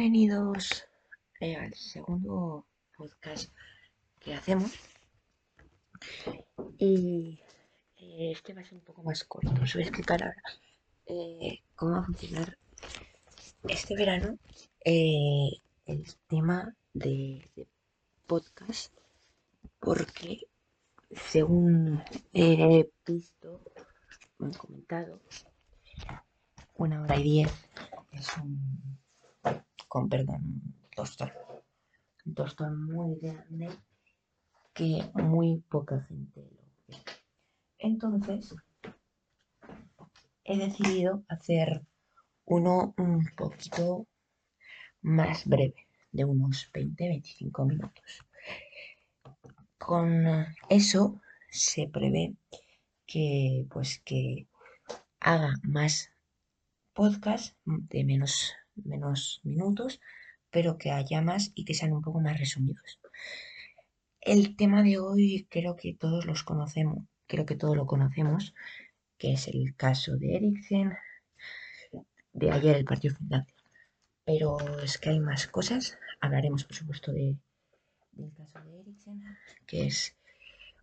Bienvenidos eh, al segundo podcast que hacemos. Y eh, este va a ser un poco más corto. Os voy a explicar ahora eh, cómo va a funcionar este verano el tema de, de, podcast. Porque según he visto, me han comentado, una hora y diez es un con perdón, tostón. Un tostón muy grande que muy poca gente lo ve. Entonces, he decidido hacer uno un poquito más breve, de unos 20-25 minutos. Con eso se prevé que pues que haga más podcast de menos menos minutos, pero que haya más y que sean un poco más resumidos. El tema de hoy creo que todos los conocemos, creo que todos lo conocemos, que es el caso de Eriksen, de ayer el partido Finlandia. Pero es que hay más cosas. Hablaremos, por supuesto, de, del caso de Eriksen, que es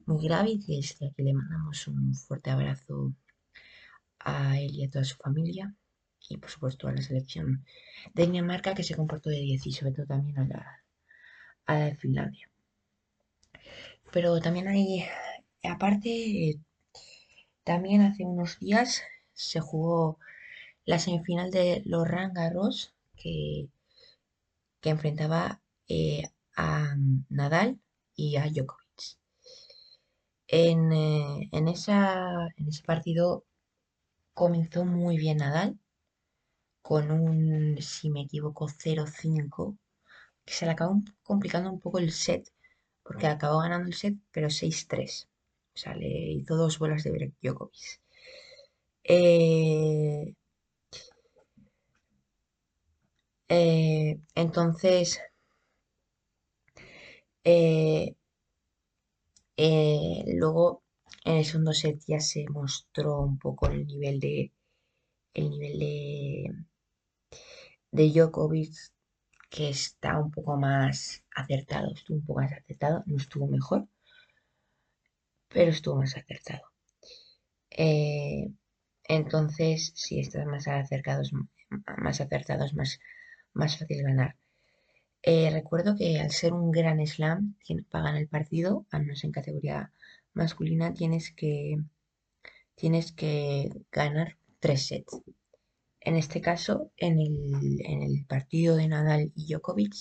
muy grave y desde aquí le mandamos un fuerte abrazo a él y a toda su familia y por supuesto a la selección de Dinamarca que se comportó de 10 y sobre todo también a la, a de Finlandia. Pero también hay, aparte, también hace unos días se jugó la semifinal de los Rangarros que, que enfrentaba eh, a Nadal y a Djokovic. En, eh, en, esa, en ese partido comenzó muy bien Nadal, con un, si me equivoco, 0-5, que se le acabó complicando un poco el set, porque acabó ganando el set, pero 6-3. O sea, le hizo dos bolas de break Djokovic. Eh, eh, entonces, eh, luego en el segundo set ya se mostró un poco el nivel de el nivel de de Djokovic que está un poco más acertado, estuvo un poco más acertado, no estuvo mejor, pero estuvo más acertado. Eh, entonces, si estás más acercados, más acertados, más, más fácil ganar. Eh, recuerdo que al ser un gran slam, para ganar el partido, al menos en categoría masculina, tienes que, tienes que ganar tres sets. En este caso, en el, partido de Nadal y Djokovic,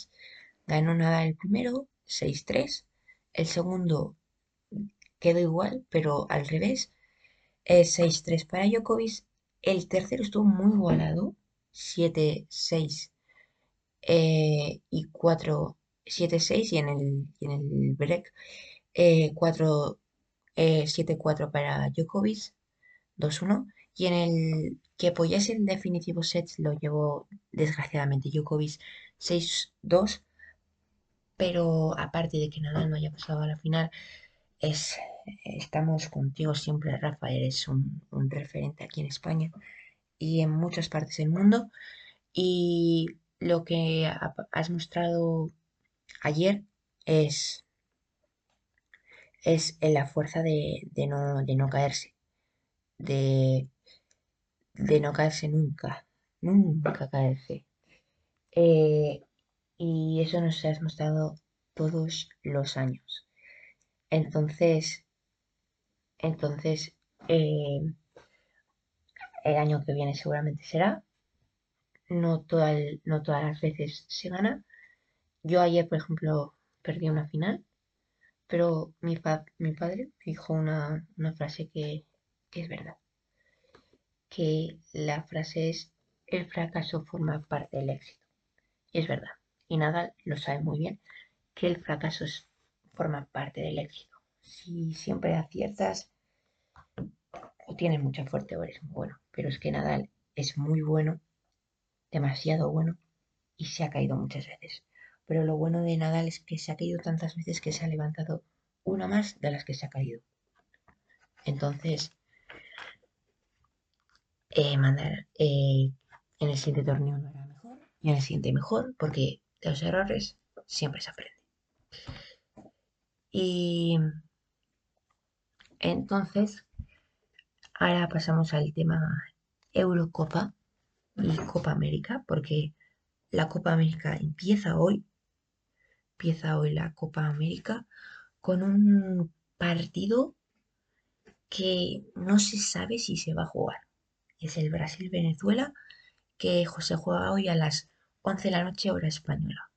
ganó Nadal el primero, 6-3. El segundo quedó igual, pero al revés, es 6-3 para Djokovic. El tercero estuvo muy igualado, 7-6 eh, y 4, 7-6 y en el, en el break 4, eh, 7-4 eh, para Djokovic, 2-1. Y en el que apoyase el definitivo set lo llevó desgraciadamente Djokovic 6-2. Pero aparte de que Nadal no haya pasado a la final, es, estamos contigo siempre, Rafa. Eres un, referente aquí en España y en muchas partes del mundo. Y lo que has mostrado ayer es, es la fuerza de, no, de no caerse, de de no caerse nunca, nunca caerse. Eh, y eso nos ha mostrado todos los años. Entonces, entonces, eh, el año que viene seguramente será. No, no todas las veces se gana. Yo ayer, por ejemplo, perdí una final, pero mi, mi padre dijo una, frase que es verdad que la frase es el fracaso forma parte del éxito. Y es verdad. Y Nadal lo sabe muy bien, que el fracaso forma parte del éxito. Si siempre aciertas, o tienes mucha fuerte o eres muy bueno. Pero es que Nadal es muy bueno, demasiado bueno, y se ha caído muchas veces. Pero lo bueno de Nadal es que se ha caído tantas veces que se ha levantado una más de las que se ha caído. Entonces, eh, mandar eh, en el siguiente torneo no era mejor y en el siguiente mejor, porque de los errores siempre se aprende. Y entonces, ahora pasamos al tema Eurocopa y Copa América, porque la Copa América empieza hoy, empieza hoy la Copa América con un partido que no se sabe si se va a jugar. Es el Brasil-Venezuela que se juega hoy a las 11 de la noche hora española.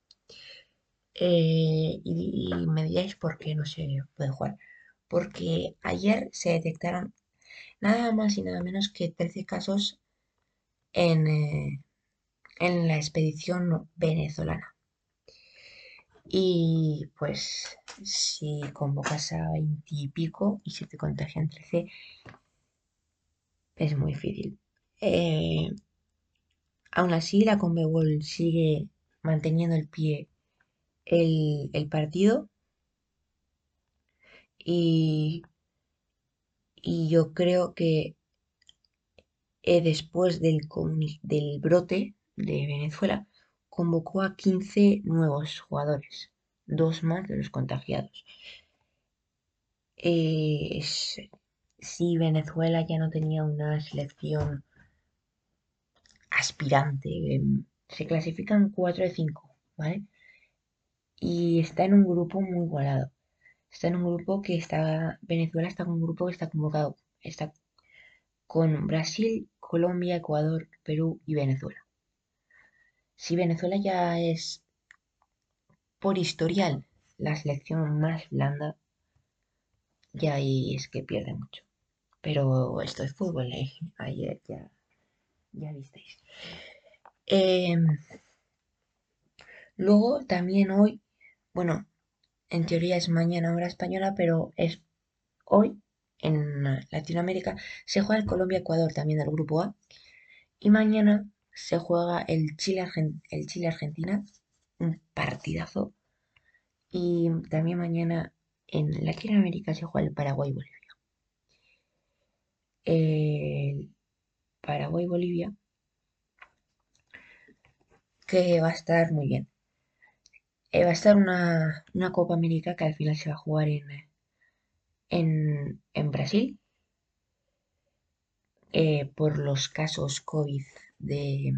Eh, y, me diréis por qué no se puede jugar. Porque ayer se detectaron nada más y nada menos que 13 casos en, eh, en la expedición venezolana. Y pues si convocas a 20 y pico y se te contagian 13, es muy difícil. Eh, aún así, la Conmebol sigue manteniendo el pie el, partido. Y, y yo creo que eh, después del, del brote de Venezuela, convocó a 15 nuevos jugadores, dos más de los contagiados. Eh, si Venezuela ya no tenía una selección aspirante, em, se clasifican 4 de 5, ¿vale? Y está en un grupo muy igualado. Está en un grupo que está, Venezuela está con un grupo que está convocado, está con Brasil, Colombia, Ecuador, Perú y Venezuela. Si Venezuela ya es por historial la selección más blanda, ya ahí es que pierde mucho. Pero esto es fútbol, ¿eh? ayer ya, ya visteis. Em, luego también hoy, bueno, en teoría es mañana hora española, pero es hoy en Latinoamérica se juega el Colombia-Ecuador también del grupo A. Y mañana se juega el Chile-Argentina, un partidazo. Y también mañana en Latinoamérica se juega el Paraguay-Bolivia. El Paraguay-Bolivia, que va a estar muy bien. Eh, va a estar una, Copa América que al final se va a jugar en, en, Brasil. Eh, por los casos COVID de,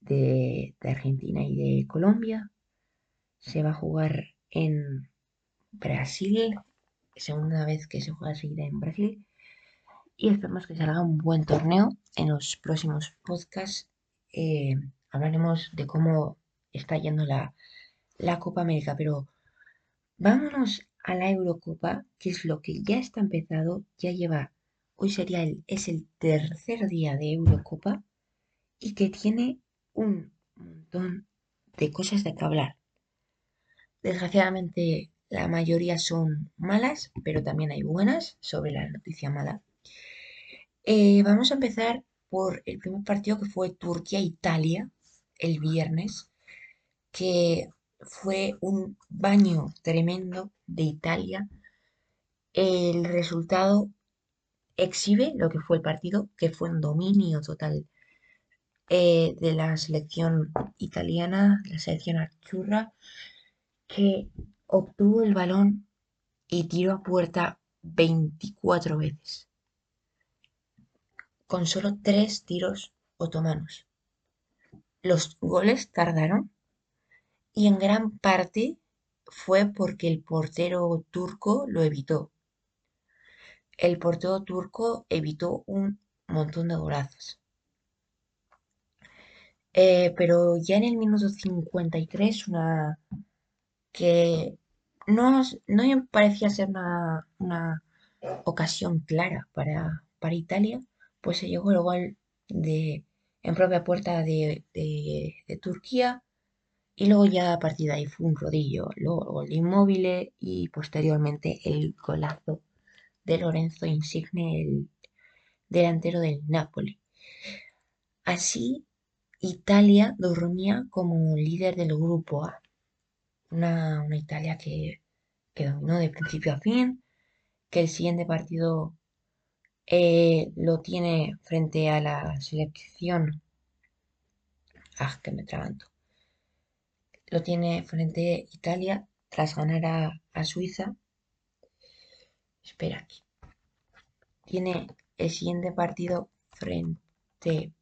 de, Argentina y de Colombia. Se va a jugar en Brasil, segunda vez que se juega seguida en Brasil. Y esperemos que salga un buen torneo. En los próximos podcasts eh, hablaremos de cómo está yendo la, la Copa América. Pero vámonos a la Eurocopa, que es lo que ya está empezado. Ya lleva, hoy sería el, es el tercer día de Eurocopa y que tiene un montón de cosas de que hablar. Desgraciadamente la mayoría son malas, pero también hay buenas sobre la noticia mala. Eh, vamos a empezar por el primer partido que fue Turquía-Italia el viernes, que fue un baño tremendo de Italia. El resultado exhibe lo que fue el partido, que fue un dominio total eh, de la selección italiana, la selección archurra, que obtuvo el balón y tiró a puerta 24 veces, con solo tres tiros otomanos. Los goles tardaron y en gran parte fue porque el portero turco lo evitó. El portero turco evitó un montón de golazos. Eh, pero ya en el minuto 53, una que no, no parecía ser una, ocasión clara para, para, Italia, pues se llegó el gol de, en propia puerta de, de, Turquía y luego ya a partir de ahí fue un rodillo, luego el Inmóvil y posteriormente el golazo de Lorenzo Insigne, el delantero del Napoli. Así Italia dormía como líder del grupo A. Una, Italia que, dominó de principio a fin, que el siguiente partido eh, lo tiene frente a la selección Ah, que me trabanto. Lo tiene frente a Italia tras ganar a, a Suiza. Espera aquí. Tiene el siguiente partido frente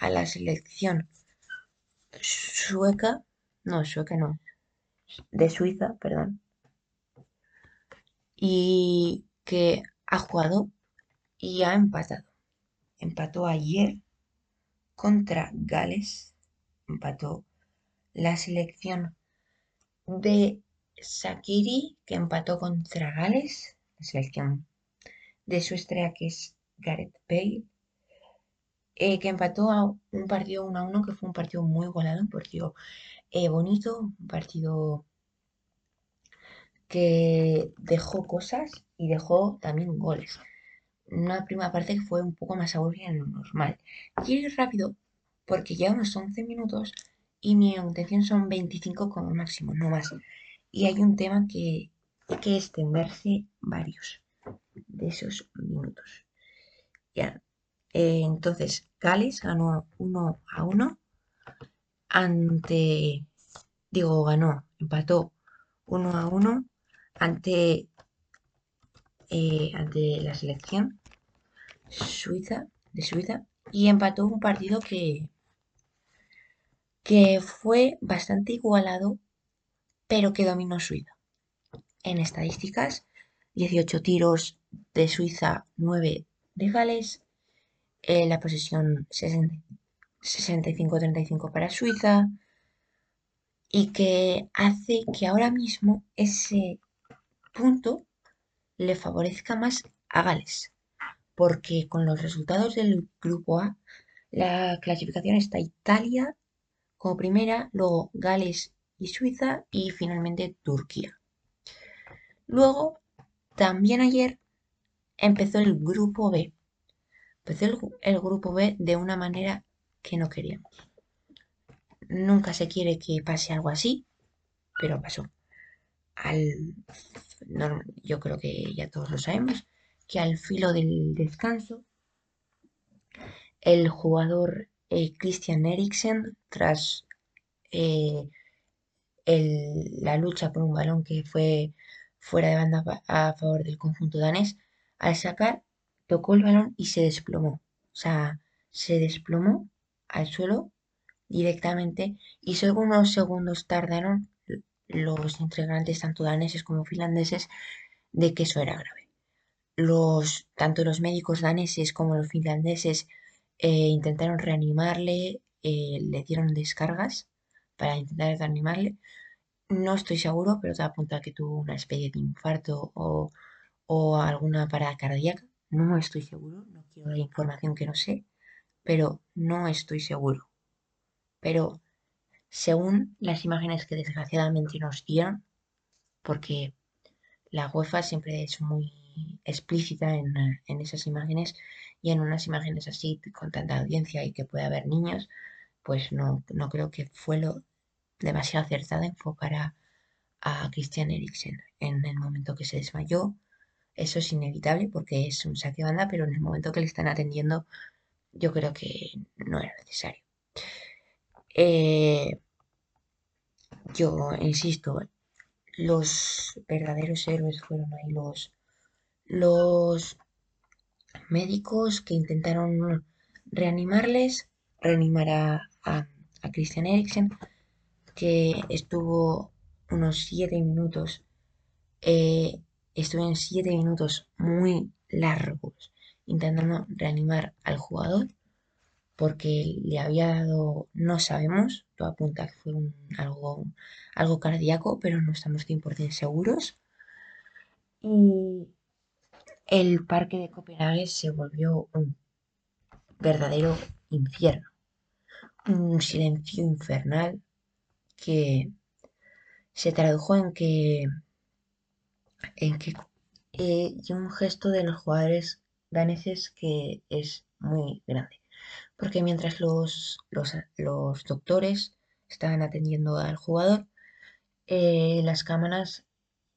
a la selección sueca. No, sueca no. De Suiza, perdón. Y que ha jugado y ha empatado. Empató ayer contra Gales. Empató la selección de Sakiri, que empató contra Gales. La selección de su estrella, que es Gareth Bale. Eh, que empató a un partido 1 a 1, que fue un partido muy golado, un partido eh, bonito, un partido que dejó cosas y dejó también goles. Una primera parte que fue un poco más aburrida de lo normal. Quiero ir rápido porque llevamos 11 minutos y mi intención son 25 como máximo, no más. Y hay un tema que hay que extenderse varios de esos minutos. Ya. Eh, entonces, Gales ganó 1 a 1 ante, digo, ganó, empató 1 a 1 ante, eh, ante la selección Suiza, de Suiza y empató un partido que, que fue bastante igualado, pero que dominó Suiza. En estadísticas, 18 tiros de Suiza, 9 de Gales, eh, la posesión 65-35 para Suiza, y que hace que ahora mismo ese punto le favorezca más a Gales, porque con los resultados del grupo A, la clasificación está Italia como primera, luego Gales y Suiza y finalmente Turquía. Luego, también ayer empezó el grupo B. Empezó el, el grupo B de una manera que no queríamos. Nunca se quiere que pase algo así, pero pasó al, yo creo que ya todos lo sabemos, que al filo del descanso, el jugador eh, Christian Eriksen, tras eh, la lucha por un balón que fue fuera de banda a favor del conjunto danés, al sacar, tocó el balón y se desplomó. O sea, se desplomó al suelo directamente y solo unos segundos tardaron los integrantes tanto daneses como finlandeses de que eso era grave. Los, tanto los médicos daneses como los finlandeses eh, intentaron reanimarle, eh, le dieron descargas para intentar reanimarle. No estoy seguro, pero te apunta que tuvo una especie de infarto o, o alguna parada cardíaca. No estoy seguro, no quiero dar información que no sé, pero no estoy seguro. Pero según las imágenes que desgraciadamente nos dieron, porque la UEFA siempre es muy explícita en, esas imágenes y en unas imágenes así con tanta audiencia y que puede haber niños, pues no, no creo que fue lo demasiado acertado enfocar a, Christian Eriksen en el momento que se desmayó. Eso es inevitable porque es un saque banda, pero en el momento que le están atendiendo yo creo que no era necesario. Eh, yo insisto, los verdaderos héroes fueron ahí los, los médicos que intentaron reanimarles, reanimar a, a, Christian Eriksen, que estuvo unos 7 minutos, eh, estuvo en 7 minutos muy largos intentando reanimar al jugador porque le había dado, no sabemos, todo apunta que fue algo, algo cardíaco, pero no estamos 100% seguros. Y el parque de Copenhague se volvió un verdadero infierno, un silencio infernal que se tradujo en que en que eh, y un gesto de los jugadores daneses que es muy grande porque mientras los, los, doctores estaban atendiendo al jugador, eh, las cámaras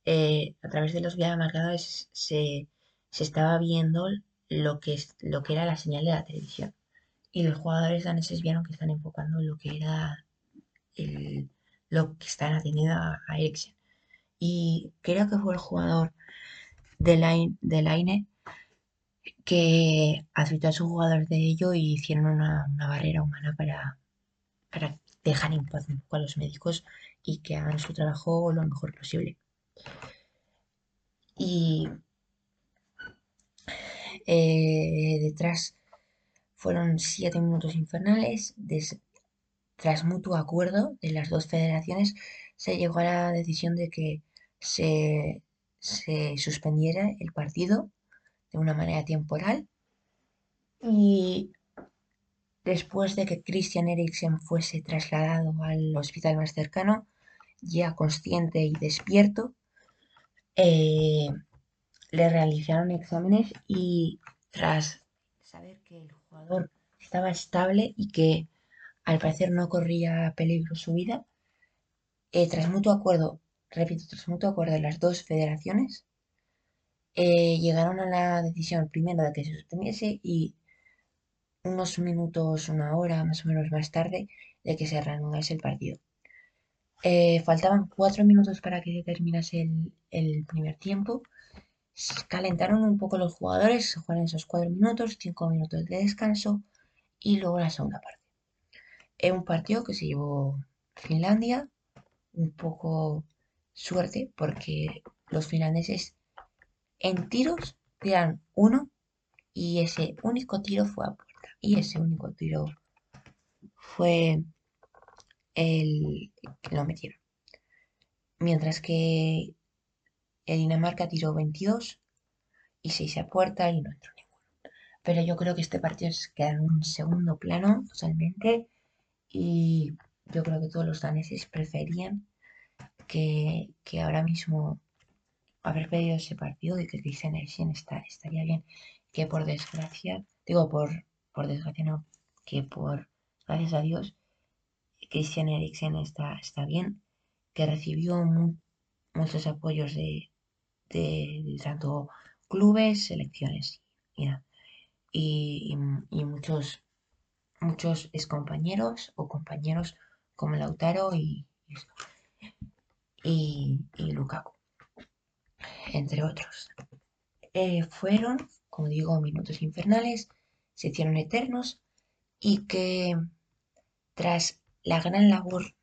eh, a través de los videomarcadores se, se estaba viendo lo que, lo que era la señal de la televisión. y los jugadores daneses vieron que están enfocando lo que era el, lo que están atendiendo a, a. Y creo que fue el jugador de Line, de Line que advirtió a sus jugadores de ello y hicieron una, una barrera humana para, para dejar en paz un poco a los médicos y que hagan su trabajo lo mejor posible. Y eh, detrás fueron siete minutos infernales. Tras mutuo acuerdo de las dos federaciones, se llegó a la decisión de que se, se suspendiera el partido de una manera temporal. Y después de que Christian Eriksen fuese trasladado al hospital más cercano, ya consciente y despierto, eh, le realizaron exámenes y tras saber que el jugador estaba estable y que al parecer no corría peligro su vida, eh, tras mutuo acuerdo, repito, tras mutuo acuerdo de las dos federaciones, eh, llegaron a la decisión primero de que se suspendiese y unos minutos, una hora más o menos más tarde, de que se reanudase el partido. Eh, faltaban cuatro minutos para que terminase el, primer tiempo. Calentaron un poco los jugadores, se jugaron esos cuatro minutos, cinco minutos de descanso y luego la segunda parte. Es un partido que se llevó Finlandia, un poco suerte porque los finlandeses en tiros tiran uno y ese único tiro fue a puerta. Y ese único tiro fue el que lo metieron. Mientras que Dinamarca tiró 22 y 6 a puerta y no entró ninguno. Pero yo creo que este partido se queda en un segundo plano totalmente y yo creo que todos los daneses preferían que, que ahora mismo haber perdido ese partido y que Christian Eriksen está, estaría bien, que por desgracia, digo por, por desgracia no, que por gracias a Dios, Christian Eriksen está, está bien, que recibió mu- muchos apoyos de, de, tanto clubes, selecciones y- y muchos, muchos excompañeros o compañeros como Lautaro y, y, y Lukaku, entre otros. Eh, fueron, como digo, minutos infernales, se hicieron eternos y que tras la gran labor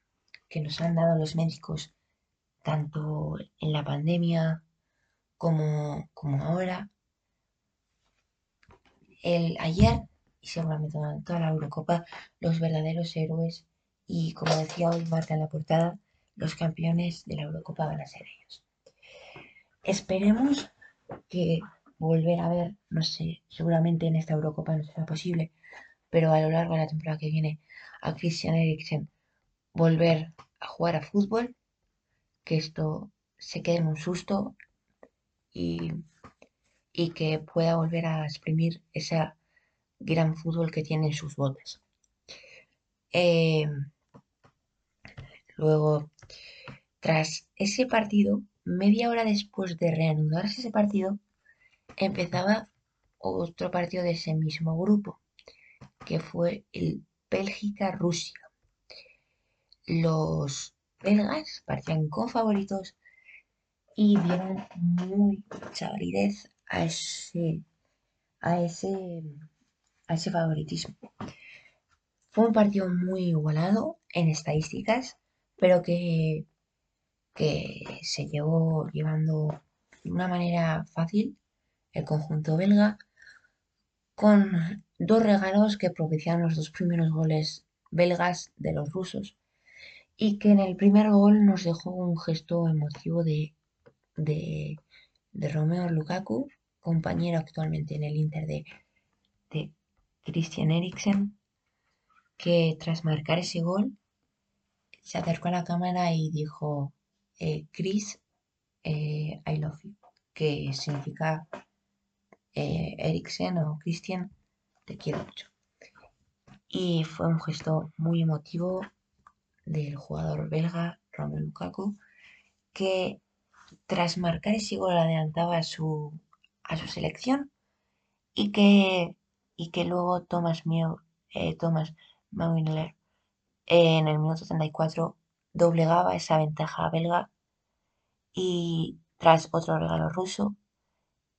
que nos han dado los médicos, tanto en la pandemia como, como ahora, el ayer y seguramente durante toda la Eurocopa, los verdaderos héroes y como decía hoy Marta en la portada, los campeones de la Eurocopa van a ser ellos. Esperemos que volver a ver, no sé, seguramente en esta Eurocopa no será posible, pero a lo largo de la temporada que viene a Christian Eriksen volver a jugar a fútbol, que esto se quede en un susto y, y que pueda volver a exprimir ese gran fútbol que tiene en sus botas. Eh, luego, tras ese partido, media hora después de reanudarse ese partido, empezaba otro partido de ese mismo grupo, que fue el Bélgica-Rusia. Los belgas parecían con favoritos y dieron mucha validez a ese, a ese, a ese favoritismo. Fue un partido muy igualado en estadísticas, pero que, que se llevó llevando de una manera fácil el conjunto belga con dos regalos que propiciaron los dos primeros goles belgas de los rusos y que en el primer gol nos dejó un gesto emotivo de, de, de Romeo Lukaku, compañero actualmente en el Inter de, de Christian Eriksen, que tras marcar ese gol se acercó a la cámara y dijo, eh, Chris, eh, I love you, que significa eh, o Christian, te quiero mucho. Y fue un gesto muy emotivo del jugador belga Romelu Lukaku, que tras marcar ese gol adelantaba a su, a su selección y que, y que luego Thomas Müller eh, en el minuto 34 doblegaba esa ventaja belga y tras otro regalo ruso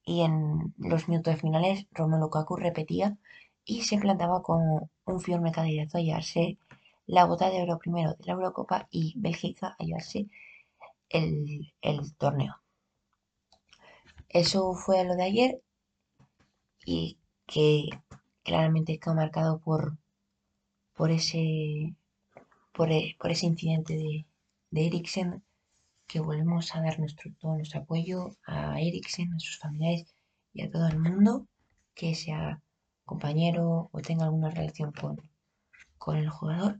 y en los minutos finales Romelu Lukaku repetía y se plantaba como un firme candidato a llevarse la bota de oro primero de la Eurocopa y Bélgica a llevarse el, torneo. Eso fue lo de ayer y que claramente quedó marcado por, por, ese, por, e, ese incidente de, de Eriksen que volvemos a dar nuestro, todo nuestro apoyo a Eriksen, a sus familiares y a todo el mundo que sea compañero o tenga alguna relación con, con el jugador.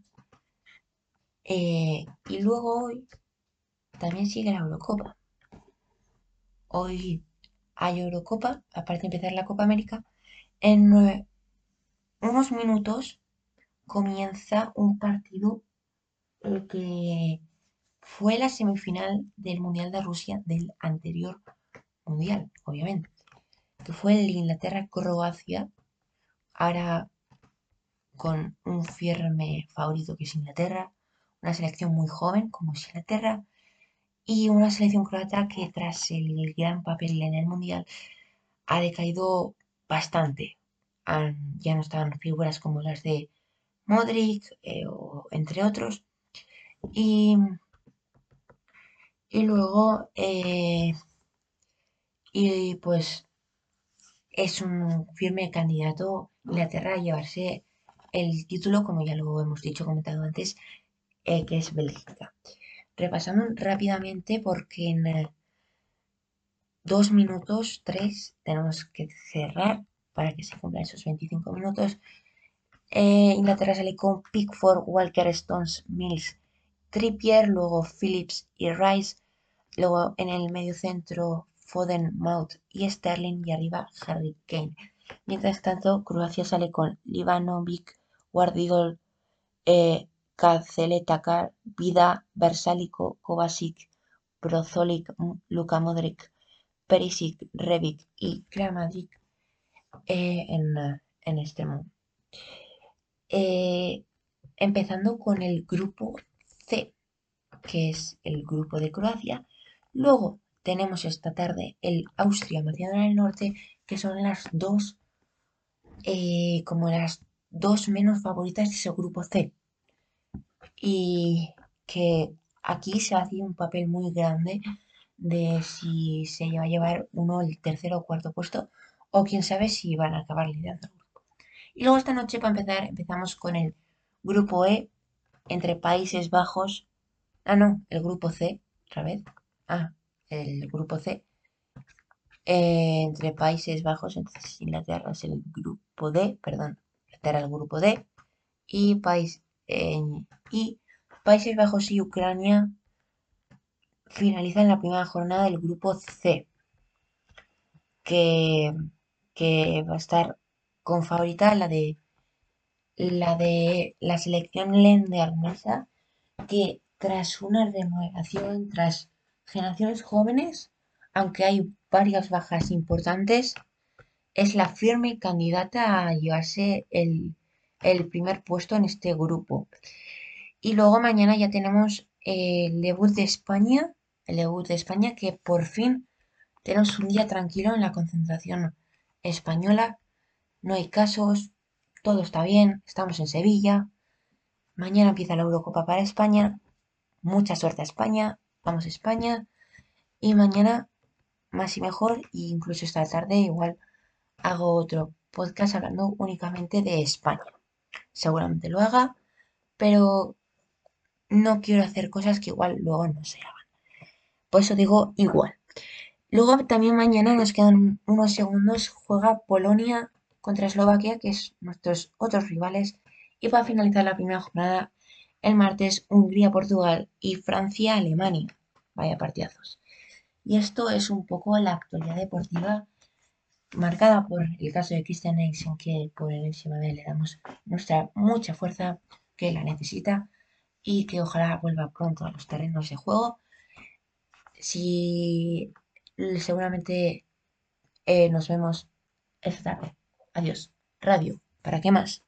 Eh, y luego hoy también sigue la Eurocopa. Hoy hay Eurocopa, aparte de empezar la Copa América. En unos minutos comienza un partido el que fue la semifinal del Mundial de Rusia del anterior Mundial, obviamente, que fue el Inglaterra-Croacia, ahora con un firme favorito que es Inglaterra, una selección muy joven como es Inglaterra, y una selección croata que tras el gran papel en el Mundial ha decaído bastante. ya no están figuras como las de Modric, eh, o, entre otros. Y y luego, eh, y pues es un firme candidato Inglaterra a llevarse el título, como ya lo hemos dicho, comentado antes, eh, que es Bélgica. Repasamos rápidamente porque en eh, dos minutos, tres, tenemos que cerrar para que se cumplan esos 25 minutos. Inglaterra sale con Pickford, Walker, Stones, Mills, Trippier, luego Phillips y Rice. Luego en el medio centro Foden, Mount y Sterling y arriba Harry Kane. Mientras tanto, Croacia sale con Livanovic, Guardigol, eh, Vida, Versalico, Kovacic, Brozolik, Luka Modric, Perisic, Revic y Kramaric eh, en, en extremo. Eh, empezando con el grupo C, que es el grupo de Croacia, Luego tenemos esta tarde el Austria-Macedonia del Norte, que son las dos, eh, como las dos menos favoritas de ese grupo C. Y que aquí se hace un papel muy grande de si se va a llevar uno el tercero o cuarto puesto, o quién sabe si van a acabar liderando el grupo. Y luego esta noche, para empezar, empezamos con el grupo E entre Países Bajos. Ah, no, el grupo C, otra vez. Ah, el grupo C. Eh, entre Países Bajos, entonces Inglaterra es el grupo D, perdón, Inglaterra el grupo D. Y, país, y Países Bajos y Ucrania finalizan la primera jornada del grupo C. Que, que va a estar con favorita la de la de la selección arnesa que tras una renovación, tras generaciones jóvenes, aunque hay varias bajas importantes, es la firme candidata a llevarse el, primer puesto en este grupo. Y luego mañana ya tenemos el debut de España, el debut de España que por fin tenemos un día tranquilo en la concentración española. No hay casos, todo está bien, estamos en Sevilla. Mañana empieza la Eurocopa para España. Mucha suerte a España vamos a España. Y mañana más y mejor, e incluso esta tarde igual hago otro podcast hablando únicamente de España. Seguramente lo haga, pero no quiero hacer cosas que igual luego no se hagan. Por eso digo igual. Luego también mañana nos quedan unos segundos. Juega Polonia contra Eslovaquia, que es nuestros otros rivales. Y para finalizar la primera jornada, el martes Hungría-Portugal y Francia-Alemania. Vaya partidazos. Y esto es un poco la actualidad deportiva marcada por el caso de Christian Eriksen, que por el vez le damos nuestra mucha fuerza que la necesita y que ojalá vuelva pronto a los terrenos de juego. Si seguramente eh, nos vemos esta tarde. Adiós. Radio. ¿Para qué más?